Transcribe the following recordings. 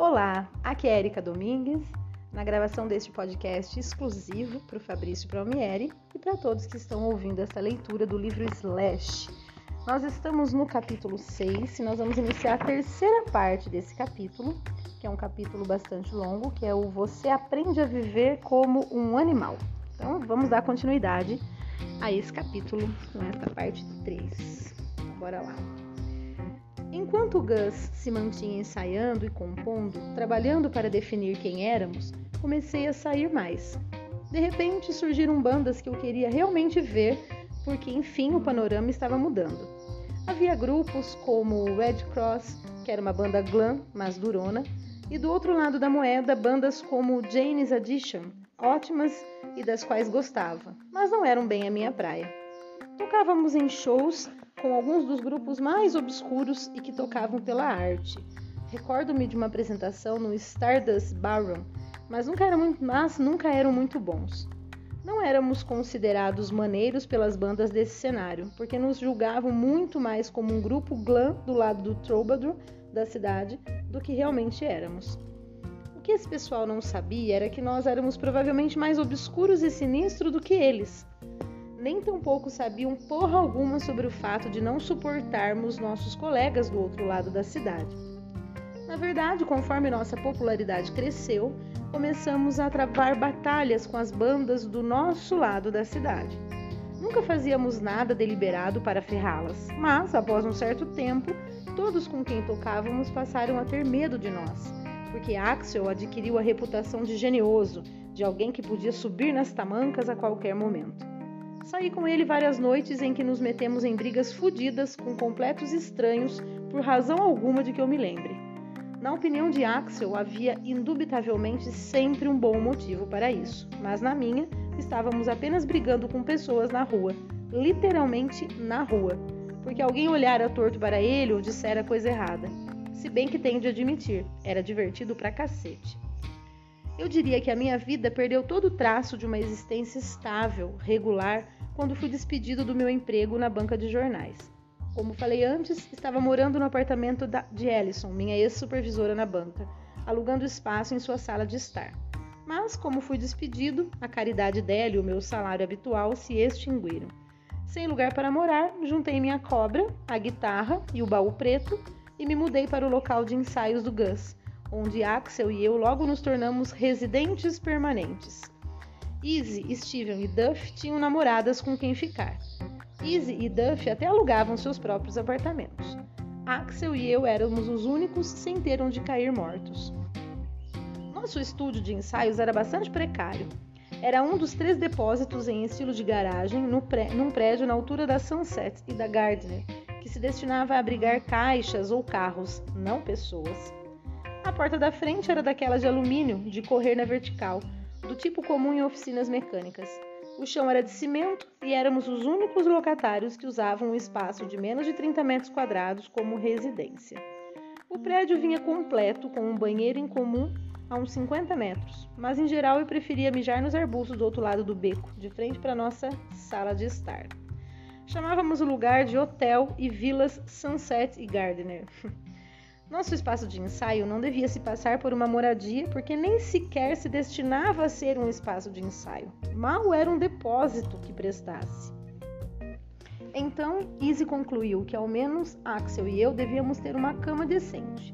Olá, aqui é Erika Domingues, na gravação deste podcast exclusivo para o Fabrício Palmieri e para todos que estão ouvindo essa leitura do livro Slash. Nós estamos no capítulo 6 e nós vamos iniciar a terceira parte desse capítulo, que é um capítulo bastante longo, que é o Você aprende a viver como um animal. Então, vamos dar continuidade a esse capítulo, nesta parte 3. Bora lá. Enquanto Gus se mantinha ensaiando e compondo, trabalhando para definir quem éramos, comecei a sair mais. De repente surgiram bandas que eu queria realmente ver, porque enfim o panorama estava mudando. Havia grupos como Red Cross, que era uma banda glam, mas durona, e do outro lado da moeda, bandas como Jane's Addition, ótimas e das quais gostava, mas não eram bem a minha praia. Tocávamos em shows com alguns dos grupos mais obscuros e que tocavam pela arte. Recordo-me de uma apresentação no Stardust Ballroom, mas nunca, eram muito, mas nunca eram muito bons. Não éramos considerados maneiros pelas bandas desse cenário, porque nos julgavam muito mais como um grupo glam do lado do troubadour da cidade do que realmente éramos. O que esse pessoal não sabia era que nós éramos provavelmente mais obscuros e sinistros do que eles nem tampouco sabiam porra alguma sobre o fato de não suportarmos nossos colegas do outro lado da cidade. Na verdade, conforme nossa popularidade cresceu, começamos a travar batalhas com as bandas do nosso lado da cidade. Nunca fazíamos nada deliberado para ferrá-las, mas após um certo tempo, todos com quem tocávamos passaram a ter medo de nós, porque Axel adquiriu a reputação de genioso, de alguém que podia subir nas tamancas a qualquer momento. Saí com ele várias noites em que nos metemos em brigas fodidas com completos estranhos por razão alguma de que eu me lembre. Na opinião de Axel, havia indubitavelmente sempre um bom motivo para isso, mas na minha, estávamos apenas brigando com pessoas na rua, literalmente na rua, porque alguém olhara torto para ele ou dissera coisa errada. Se bem que tenho de admitir, era divertido pra cacete. Eu diria que a minha vida perdeu todo o traço de uma existência estável, regular, quando fui despedido do meu emprego na banca de jornais. Como falei antes, estava morando no apartamento de Ellison, minha ex-supervisora na banca, alugando espaço em sua sala de estar. Mas, como fui despedido, a caridade dela e o meu salário habitual se extinguiram. Sem lugar para morar, juntei minha cobra, a guitarra e o baú preto e me mudei para o local de ensaios do Gus, onde Axel e eu logo nos tornamos residentes permanentes. Izzy, Steven e Duff tinham namoradas com quem ficar. Izzy e Duff até alugavam seus próprios apartamentos. Axel e eu éramos os únicos sem ter onde cair mortos. Nosso estúdio de ensaios era bastante precário. Era um dos três depósitos em estilo de garagem no pré, num prédio na altura da Sunset e da Gardner, que se destinava a abrigar caixas ou carros, não pessoas. A porta da frente era daquela de alumínio, de correr na vertical, do tipo comum em oficinas mecânicas. O chão era de cimento e éramos os únicos locatários que usavam um espaço de menos de 30 metros quadrados como residência. O prédio vinha completo com um banheiro em comum a uns 50 metros, mas em geral eu preferia mijar nos arbustos do outro lado do beco, de frente para nossa sala de estar. Chamávamos o lugar de Hotel e Vilas Sunset e Gardner. Nosso espaço de ensaio não devia se passar por uma moradia porque nem sequer se destinava a ser um espaço de ensaio. Mal era um depósito que prestasse. Então, Izzy concluiu que ao menos Axel e eu devíamos ter uma cama decente.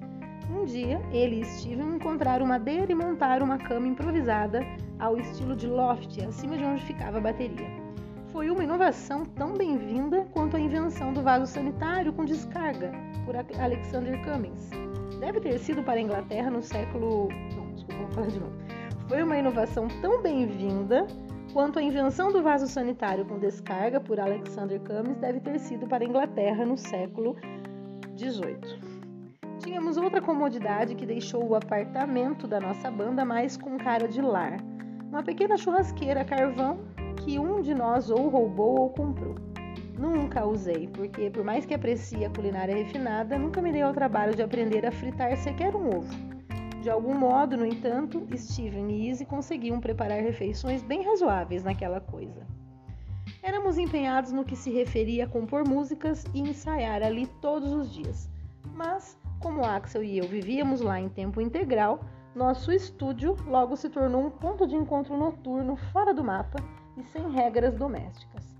Um dia, ele e Steven encontraram madeira e montaram uma cama improvisada ao estilo de loft, acima de onde ficava a bateria. Foi uma inovação tão bem-vinda quanto a invenção do vaso sanitário com descarga, por Alexander Cummings. Deve ter sido para a Inglaterra no século. Não, desculpa, vou falar de novo. Foi uma inovação tão bem-vinda quanto a invenção do vaso sanitário com descarga por Alexander Cummings deve ter sido para a Inglaterra no século XVIII. Tínhamos outra comodidade que deixou o apartamento da nossa banda mais com cara de lar. Uma pequena churrasqueira a carvão que um de nós ou roubou ou comprou. Nunca usei, porque por mais que aprecie a culinária refinada, nunca me dei ao trabalho de aprender a fritar sequer um ovo. De algum modo, no entanto, Steven e Izzy conseguiam preparar refeições bem razoáveis naquela coisa. Éramos empenhados no que se referia a compor músicas e ensaiar ali todos os dias. Mas, como Axel e eu vivíamos lá em tempo integral, nosso estúdio logo se tornou um ponto de encontro noturno fora do mapa e sem regras domésticas.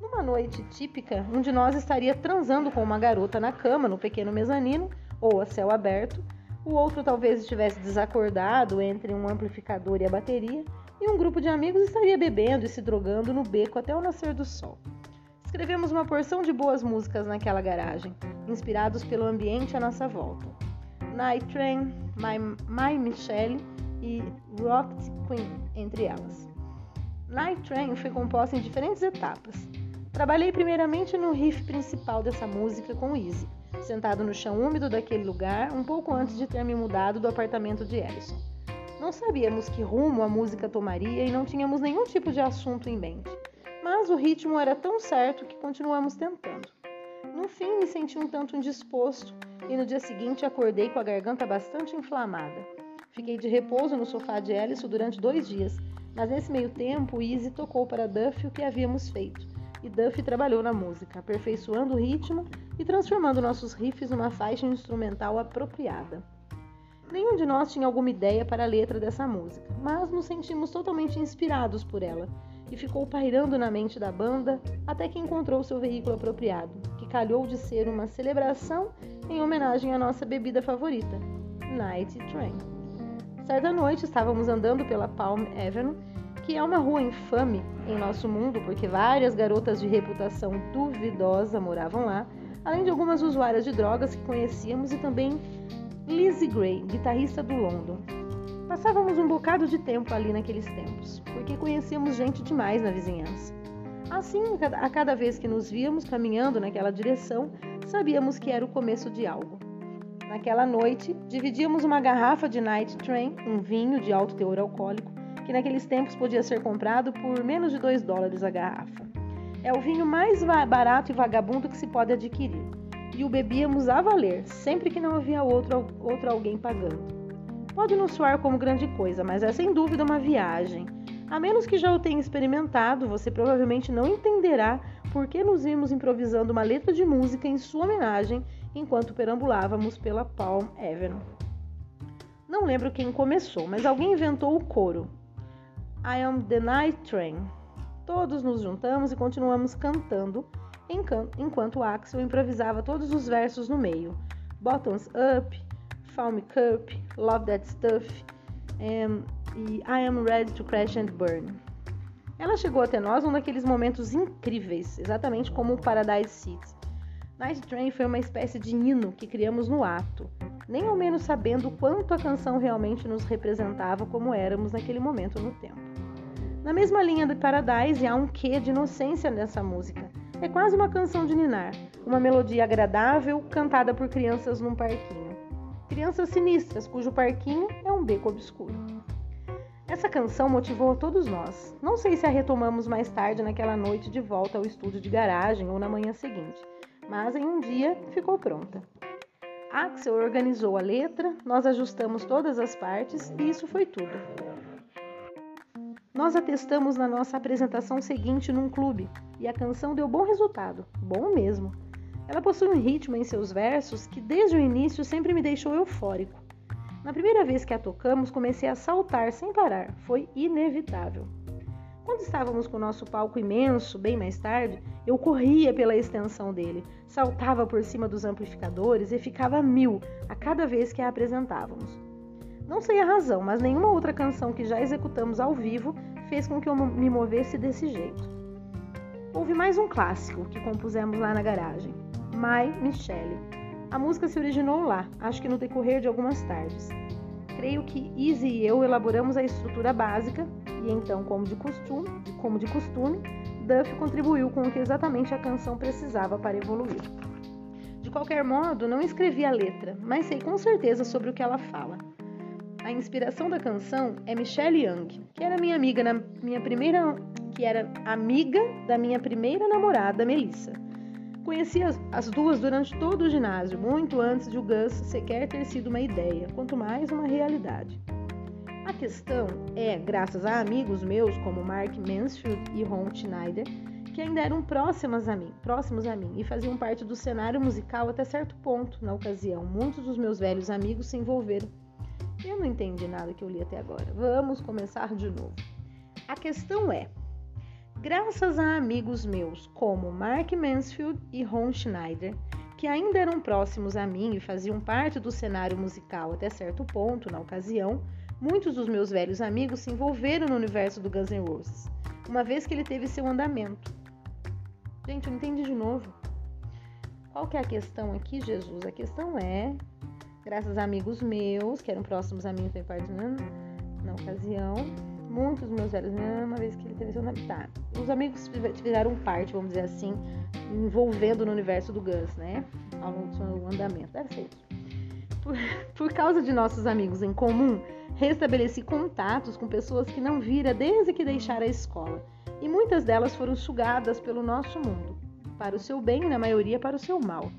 Numa noite típica, um de nós estaria transando com uma garota na cama no pequeno mezanino ou a céu aberto, o outro talvez estivesse desacordado entre um amplificador e a bateria, e um grupo de amigos estaria bebendo e se drogando no beco até o nascer do sol. Escrevemos uma porção de boas músicas naquela garagem, inspirados pelo ambiente à nossa volta. Night Train, My, My Michelle e Rock Queen, entre elas. Night Train foi composta em diferentes etapas. Trabalhei primeiramente no riff principal dessa música com Easy, sentado no chão úmido daquele lugar, um pouco antes de ter me mudado do apartamento de Ellison. Não sabíamos que rumo a música tomaria e não tínhamos nenhum tipo de assunto em mente, mas o ritmo era tão certo que continuamos tentando. No fim, me senti um tanto indisposto e no dia seguinte acordei com a garganta bastante inflamada. Fiquei de repouso no sofá de Ellison durante dois dias, mas nesse meio tempo, Easy tocou para Duff o que havíamos feito e Duff trabalhou na música, aperfeiçoando o ritmo e transformando nossos riffs numa faixa instrumental apropriada. Nenhum de nós tinha alguma ideia para a letra dessa música, mas nos sentimos totalmente inspirados por ela e ficou pairando na mente da banda até que encontrou seu veículo apropriado, que calhou de ser uma celebração em homenagem à nossa bebida favorita, Night Train. Certa noite estávamos andando pela Palm Avenue que é uma rua infame em nosso mundo porque várias garotas de reputação duvidosa moravam lá, além de algumas usuárias de drogas que conhecíamos e também Lizzie Gray, guitarrista do London. Passávamos um bocado de tempo ali naqueles tempos, porque conhecíamos gente demais na vizinhança. Assim, a cada vez que nos víamos caminhando naquela direção, sabíamos que era o começo de algo. Naquela noite, dividíamos uma garrafa de Night Train, um vinho de alto teor alcoólico, que naqueles tempos podia ser comprado por menos de 2 dólares a garrafa. É o vinho mais barato e vagabundo que se pode adquirir. E o bebíamos a valer, sempre que não havia outro, outro alguém pagando. Pode não soar como grande coisa, mas é sem dúvida uma viagem. A menos que já o tenha experimentado, você provavelmente não entenderá por que nos vimos improvisando uma letra de música em sua homenagem enquanto perambulávamos pela Palm Avenue. Não lembro quem começou, mas alguém inventou o coro. I Am the Night Train. Todos nos juntamos e continuamos cantando, enquanto Axel improvisava todos os versos no meio. Bottoms Up, Found Cup, Love That Stuff um, e I Am Ready to Crash and Burn. Ela chegou até nós num daqueles momentos incríveis, exatamente como o Paradise City. Night Train foi uma espécie de hino que criamos no ato, nem ao menos sabendo quanto a canção realmente nos representava como éramos naquele momento no tempo. Na mesma linha de Paradise, há um quê de inocência nessa música. É quase uma canção de ninar, uma melodia agradável cantada por crianças num parquinho. Crianças sinistras, cujo parquinho é um beco obscuro. Essa canção motivou todos nós. Não sei se a retomamos mais tarde naquela noite de volta ao estúdio de garagem ou na manhã seguinte, mas em um dia ficou pronta. Axel organizou a letra, nós ajustamos todas as partes e isso foi tudo. Nós a testamos na nossa apresentação seguinte num clube e a canção deu bom resultado, bom mesmo. Ela possui um ritmo em seus versos que desde o início sempre me deixou eufórico. Na primeira vez que a tocamos, comecei a saltar sem parar, foi inevitável. Quando estávamos com o nosso palco imenso, bem mais tarde, eu corria pela extensão dele, saltava por cima dos amplificadores e ficava mil a cada vez que a apresentávamos. Não sei a razão, mas nenhuma outra canção que já executamos ao vivo fez com que eu me movesse desse jeito. Houve mais um clássico que compusemos lá na garagem, My Michelle. A música se originou lá, acho que no decorrer de algumas tardes. Creio que Easy e eu elaboramos a estrutura básica e então, como de costume, como de costume, Duff contribuiu com o que exatamente a canção precisava para evoluir. De qualquer modo, não escrevi a letra, mas sei com certeza sobre o que ela fala. A inspiração da canção é Michelle Young, que era minha amiga na minha primeira, que era amiga da minha primeira namorada, Melissa. Conheci as, as duas durante todo o ginásio, muito antes de o Gus sequer ter sido uma ideia, quanto mais uma realidade. A questão é, graças a amigos meus como Mark Mansfield e Ron Schneider, que ainda eram próximas a mim, próximos a mim e faziam parte do cenário musical até certo ponto. Na ocasião, muitos dos meus velhos amigos se envolveram. Eu não entendi nada que eu li até agora. Vamos começar de novo. A questão é: graças a amigos meus como Mark Mansfield e Ron Schneider, que ainda eram próximos a mim e faziam parte do cenário musical até certo ponto na ocasião, muitos dos meus velhos amigos se envolveram no universo do Guns N' Roses, uma vez que ele teve seu andamento. Gente, eu entendi de novo. Qual que é a questão aqui, Jesus? A questão é, graças a amigos meus, que eram próximos a mim, foi parte na ocasião, muitos dos meus velhos, né, uma vez que ele teve seu. Tá. Os amigos fizeram parte, vamos dizer assim, envolvendo no universo do Gus, né? Ao longo do seu andamento. Deve ser isso. Por, por causa de nossos amigos em comum, restabeleci contatos com pessoas que não vira desde que deixara a escola e muitas delas foram sugadas pelo nosso mundo, para o seu bem e na maioria para o seu mal.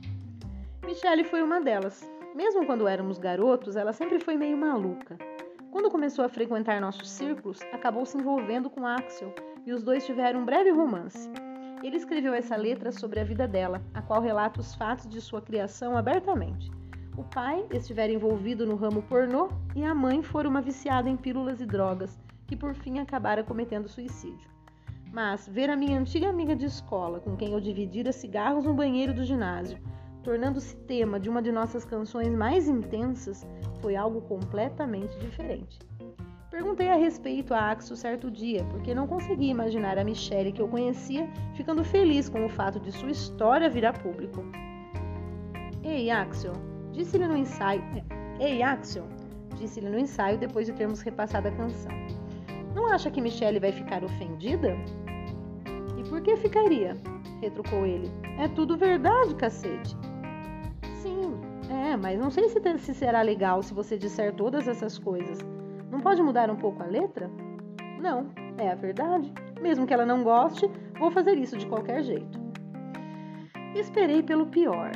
Michelle foi uma delas. Mesmo quando éramos garotos, ela sempre foi meio maluca. Quando começou a frequentar nossos círculos, acabou se envolvendo com Axel e os dois tiveram um breve romance. Ele escreveu essa letra sobre a vida dela, a qual relata os fatos de sua criação abertamente. O pai estivera envolvido no ramo pornô e a mãe fora uma viciada em pílulas e drogas, que por fim acabara cometendo suicídio. Mas ver a minha antiga amiga de escola, com quem eu dividira cigarros no banheiro do ginásio, tornando-se tema de uma de nossas canções mais intensas, foi algo completamente diferente. Perguntei a respeito a Axel certo dia, porque não conseguia imaginar a Michelle que eu conhecia ficando feliz com o fato de sua história vir a público. Ei, Axel, disse-lhe no ensaio. Ei, Axel, disse-lhe no ensaio depois de termos repassado a canção. Não acha que Michelle vai ficar ofendida? por que ficaria? retrucou ele. É tudo verdade, cacete. Sim, é, mas não sei se, se será legal se você disser todas essas coisas. Não pode mudar um pouco a letra? Não, é a verdade. Mesmo que ela não goste, vou fazer isso de qualquer jeito. Esperei pelo pior.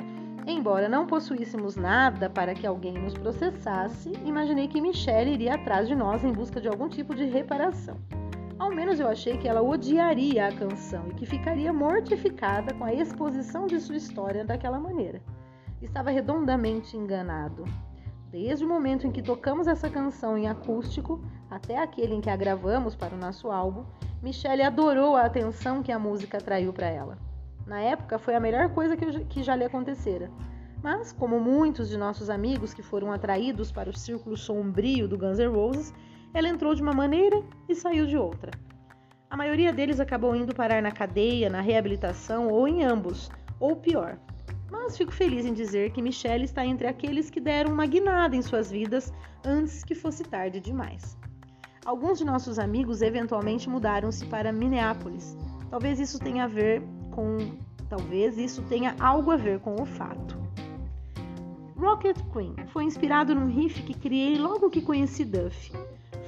Embora não possuíssemos nada para que alguém nos processasse, imaginei que Michelle iria atrás de nós em busca de algum tipo de reparação. Ao menos eu achei que ela odiaria a canção e que ficaria mortificada com a exposição de sua história daquela maneira. Estava redondamente enganado. Desde o momento em que tocamos essa canção em acústico até aquele em que a gravamos para o nosso álbum, Michelle adorou a atenção que a música atraiu para ela. Na época foi a melhor coisa que, que já lhe acontecera. Mas, como muitos de nossos amigos que foram atraídos para o círculo sombrio do Guns N' Roses, ela entrou de uma maneira e saiu de outra. A maioria deles acabou indo parar na cadeia, na reabilitação ou em ambos, ou pior. Mas fico feliz em dizer que Michelle está entre aqueles que deram uma guinada em suas vidas antes que fosse tarde demais. Alguns de nossos amigos eventualmente mudaram-se para Minneapolis. Talvez isso tenha a ver com, talvez isso tenha algo a ver com o fato. Rocket Queen foi inspirado num riff que criei logo que conheci Duff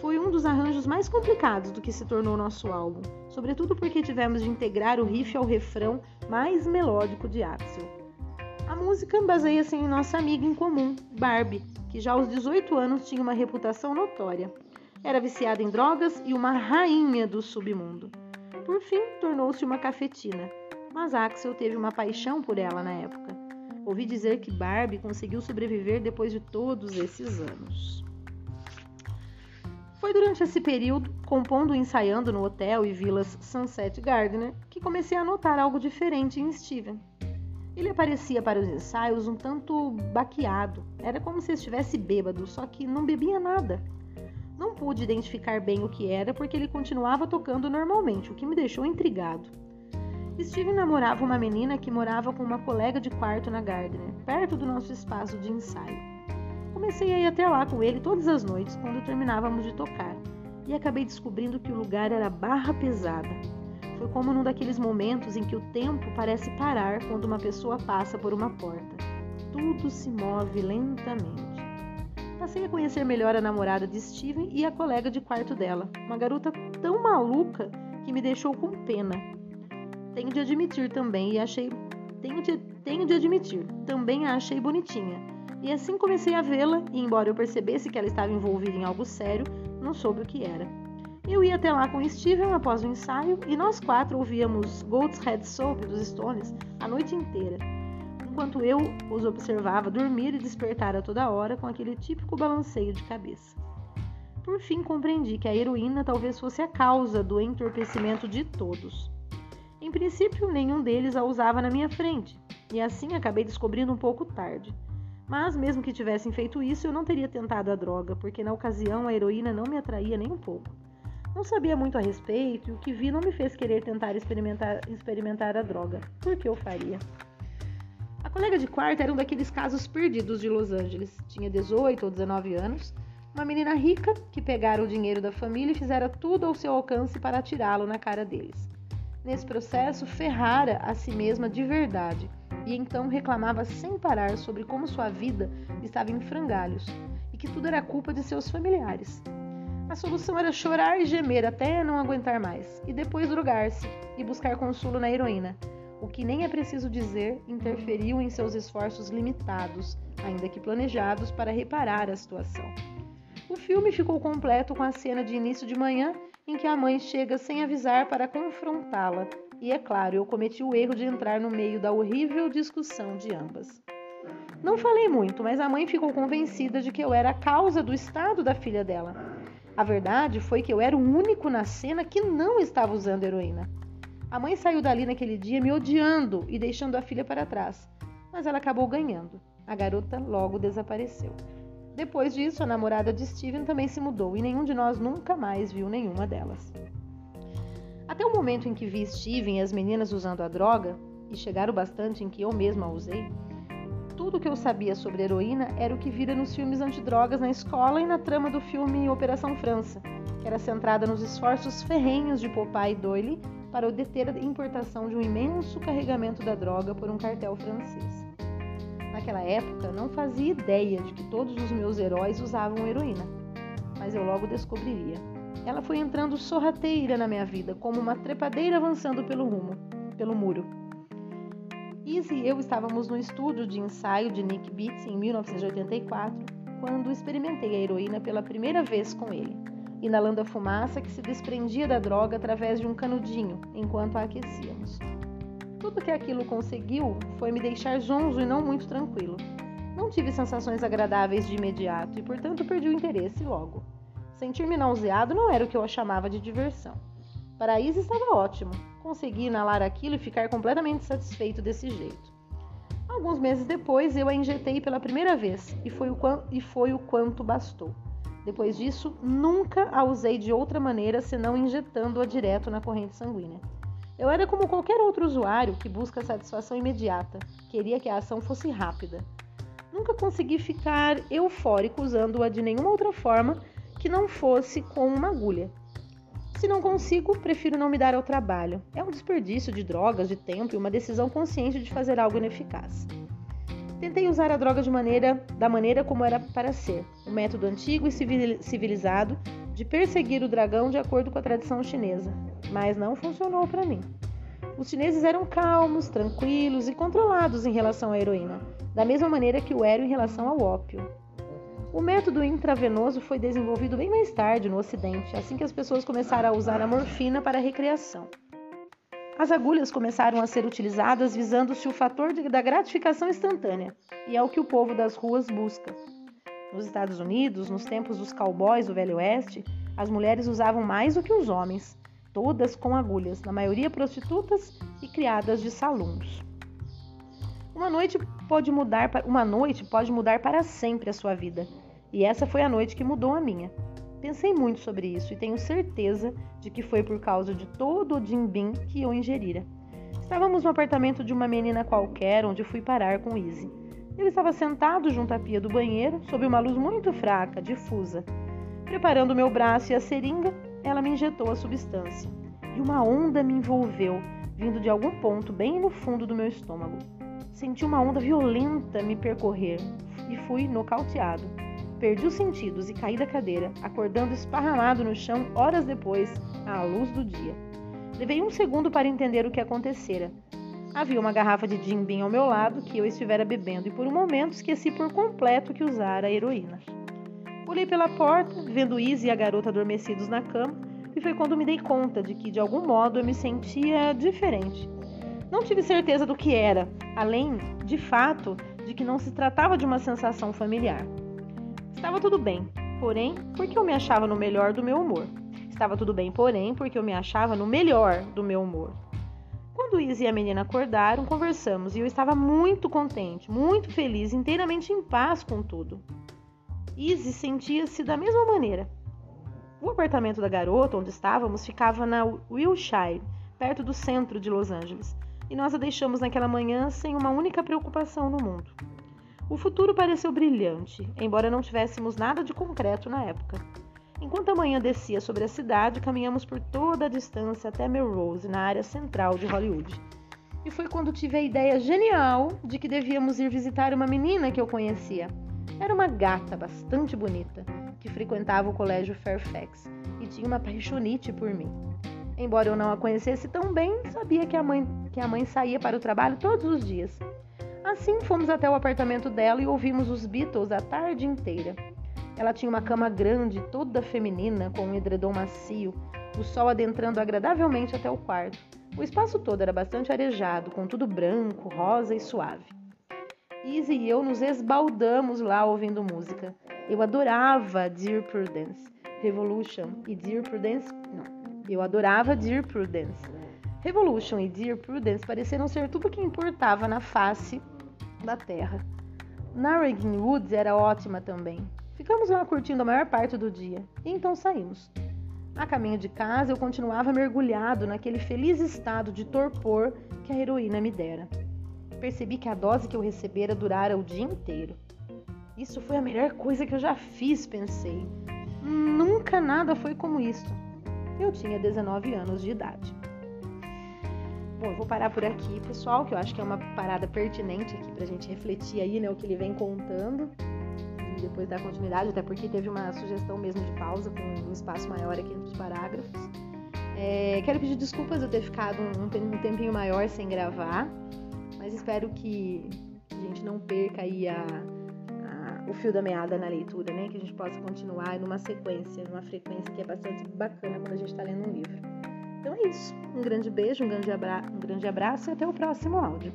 foi um dos arranjos mais complicados do que se tornou nosso álbum, sobretudo porque tivemos de integrar o riff ao refrão mais melódico de Axel. A música baseia-se em nossa amiga em comum, Barbie, que já aos 18 anos tinha uma reputação notória. Era viciada em drogas e uma rainha do submundo. Por fim, tornou-se uma cafetina, mas Axel teve uma paixão por ela na época. Ouvi dizer que Barbie conseguiu sobreviver depois de todos esses anos. Foi durante esse período, compondo e ensaiando no hotel e vilas Sunset Gardner, que comecei a notar algo diferente em Steven. Ele aparecia para os ensaios um tanto baqueado. Era como se estivesse bêbado, só que não bebia nada. Não pude identificar bem o que era porque ele continuava tocando normalmente, o que me deixou intrigado. Steven namorava uma menina que morava com uma colega de quarto na Gardner, perto do nosso espaço de ensaio. Comecei a ir até lá com ele todas as noites quando terminávamos de tocar e acabei descobrindo que o lugar era barra pesada. Foi como num daqueles momentos em que o tempo parece parar quando uma pessoa passa por uma porta. Tudo se move lentamente. Passei a conhecer melhor a namorada de Steven e a colega de quarto dela, uma garota tão maluca que me deixou com pena. Tenho de admitir também e achei tenho de, tenho de admitir, também a achei bonitinha e assim comecei a vê-la, e embora eu percebesse que ela estava envolvida em algo sério, não soube o que era. Eu ia até lá com Steven após o ensaio e nós quatro ouvíamos Goat's Head Soap dos Stones a noite inteira, enquanto eu os observava dormir e despertar a toda hora com aquele típico balanceio de cabeça. Por fim, compreendi que a heroína talvez fosse a causa do entorpecimento de todos. Em princípio, nenhum deles a usava na minha frente, e assim acabei descobrindo um pouco tarde. Mas, mesmo que tivessem feito isso, eu não teria tentado a droga, porque na ocasião a heroína não me atraía nem um pouco. Não sabia muito a respeito e o que vi não me fez querer tentar experimentar, experimentar a droga. Por que eu faria? A colega de quarto era um daqueles casos perdidos de Los Angeles. Tinha 18 ou 19 anos, uma menina rica que pegara o dinheiro da família e fizera tudo ao seu alcance para atirá-lo na cara deles. Nesse processo, ferrara a si mesma de verdade e então reclamava sem parar sobre como sua vida estava em frangalhos e que tudo era culpa de seus familiares. A solução era chorar e gemer até não aguentar mais, e depois drogar-se e buscar consolo na heroína, o que nem é preciso dizer interferiu em seus esforços limitados, ainda que planejados, para reparar a situação. O filme ficou completo com a cena de início de manhã em que a mãe chega sem avisar para confrontá-la, e é claro, eu cometi o erro de entrar no meio da horrível discussão de ambas. Não falei muito, mas a mãe ficou convencida de que eu era a causa do estado da filha dela. A verdade foi que eu era o único na cena que não estava usando heroína. A mãe saiu dali naquele dia me odiando e deixando a filha para trás, mas ela acabou ganhando. A garota logo desapareceu. Depois disso, a namorada de Steven também se mudou e nenhum de nós nunca mais viu nenhuma delas. Até o momento em que vi Steven e as meninas usando a droga, e chegaram bastante em que eu mesma a usei, tudo que eu sabia sobre heroína era o que vira nos filmes antidrogas na escola e na trama do filme Operação França, que era centrada nos esforços ferrenhos de Popeye Doyle para deter a importação de um imenso carregamento da droga por um cartel francês. Naquela época, não fazia ideia de que todos os meus heróis usavam heroína, mas eu logo descobriria. Ela foi entrando sorrateira na minha vida, como uma trepadeira avançando pelo rumo, pelo muro. Izzy e eu estávamos no estúdio de ensaio de Nick Beats em 1984, quando experimentei a heroína pela primeira vez com ele, inalando a fumaça que se desprendia da droga através de um canudinho enquanto a aquecíamos. Tudo que aquilo conseguiu foi me deixar zonzo e não muito tranquilo. Não tive sensações agradáveis de imediato e, portanto, perdi o interesse logo. Sentir-me nauseado não era o que eu chamava de diversão. Para a Isa estava ótimo. Consegui inalar aquilo e ficar completamente satisfeito desse jeito. Alguns meses depois, eu a injetei pela primeira vez e foi o, e foi o quanto bastou. Depois disso, nunca a usei de outra maneira senão injetando-a direto na corrente sanguínea. Eu era como qualquer outro usuário que busca satisfação imediata, queria que a ação fosse rápida. Nunca consegui ficar eufórico usando-a de nenhuma outra forma que não fosse com uma agulha. Se não consigo, prefiro não me dar ao trabalho. É um desperdício de drogas, de tempo e uma decisão consciente de fazer algo ineficaz. Tentei usar a droga de maneira, da maneira como era para ser, o método antigo e civilizado de perseguir o dragão de acordo com a tradição chinesa, mas não funcionou para mim. Os chineses eram calmos, tranquilos e controlados em relação à heroína, da mesma maneira que o eram em relação ao ópio. O método intravenoso foi desenvolvido bem mais tarde no Ocidente, assim que as pessoas começaram a usar a morfina para a recreação. As agulhas começaram a ser utilizadas visando-se o fator de, da gratificação instantânea, e é o que o povo das ruas busca. Nos Estados Unidos, nos tempos dos cowboys do Velho Oeste, as mulheres usavam mais do que os homens, todas com agulhas, na maioria prostitutas e criadas de salões. Uma noite pode mudar, uma noite pode mudar para sempre a sua vida, e essa foi a noite que mudou a minha. Pensei muito sobre isso e tenho certeza de que foi por causa de todo o jimbim que eu ingerira. Estávamos no apartamento de uma menina qualquer onde fui parar com Izzy. Ele estava sentado junto à pia do banheiro, sob uma luz muito fraca, difusa. Preparando meu braço e a seringa, ela me injetou a substância. E uma onda me envolveu, vindo de algum ponto bem no fundo do meu estômago. Senti uma onda violenta me percorrer e fui nocauteado. Perdi os sentidos e caí da cadeira, acordando esparramado no chão horas depois, à luz do dia. Levei um segundo para entender o que acontecera, Havia uma garrafa de Jim Beam ao meu lado que eu estivera bebendo e por um momento esqueci por completo que usara a heroína. Olhei pela porta, vendo Izzy e a garota adormecidos na cama, e foi quando me dei conta de que, de algum modo, eu me sentia diferente. Não tive certeza do que era, além, de fato, de que não se tratava de uma sensação familiar. Estava tudo bem, porém, porque eu me achava no melhor do meu humor. Estava tudo bem, porém, porque eu me achava no melhor do meu humor. Quando Izzy e a menina acordaram, conversamos e eu estava muito contente, muito feliz, inteiramente em paz com tudo. Izzy sentia-se da mesma maneira. O apartamento da garota, onde estávamos, ficava na Wilshire, perto do centro de Los Angeles, e nós a deixamos naquela manhã sem uma única preocupação no mundo. O futuro pareceu brilhante, embora não tivéssemos nada de concreto na época. Enquanto a manhã descia sobre a cidade, caminhamos por toda a distância até Melrose, na área central de Hollywood. E foi quando tive a ideia genial de que devíamos ir visitar uma menina que eu conhecia. Era uma gata bastante bonita, que frequentava o colégio Fairfax e tinha uma paixonite por mim. Embora eu não a conhecesse tão bem, sabia que a mãe, que a mãe saía para o trabalho todos os dias. Assim, fomos até o apartamento dela e ouvimos os Beatles a tarde inteira. Ela tinha uma cama grande, toda feminina, com um edredom macio, o sol adentrando agradavelmente até o quarto. O espaço todo era bastante arejado, com tudo branco, rosa e suave. Izzy e eu nos esbaldamos lá ouvindo música. Eu adorava Dear Prudence, Revolution e Dear Prudence. Não, eu adorava Dear Prudence. Revolution e Dear Prudence pareceram ser tudo o que importava na face da Terra. Narragansett Woods era ótima também. Ficamos lá curtindo a maior parte do dia e então saímos. A caminho de casa, eu continuava mergulhado naquele feliz estado de torpor que a heroína me dera. Percebi que a dose que eu recebera durara o dia inteiro. Isso foi a melhor coisa que eu já fiz, pensei. Nunca nada foi como isto. Eu tinha 19 anos de idade. Bom, eu vou parar por aqui, pessoal, que eu acho que é uma parada pertinente aqui pra gente refletir aí, né, o que ele vem contando depois dar continuidade, até porque teve uma sugestão mesmo de pausa com um espaço maior aqui entre os parágrafos. É, quero pedir desculpas eu ter ficado um, um tempinho maior sem gravar, mas espero que a gente não perca aí a, a, o fio da meada na leitura, né? Que a gente possa continuar numa sequência, numa frequência que é bastante bacana quando a gente está lendo um livro. Então é isso. Um grande beijo, um grande, abra um grande abraço e até o próximo áudio.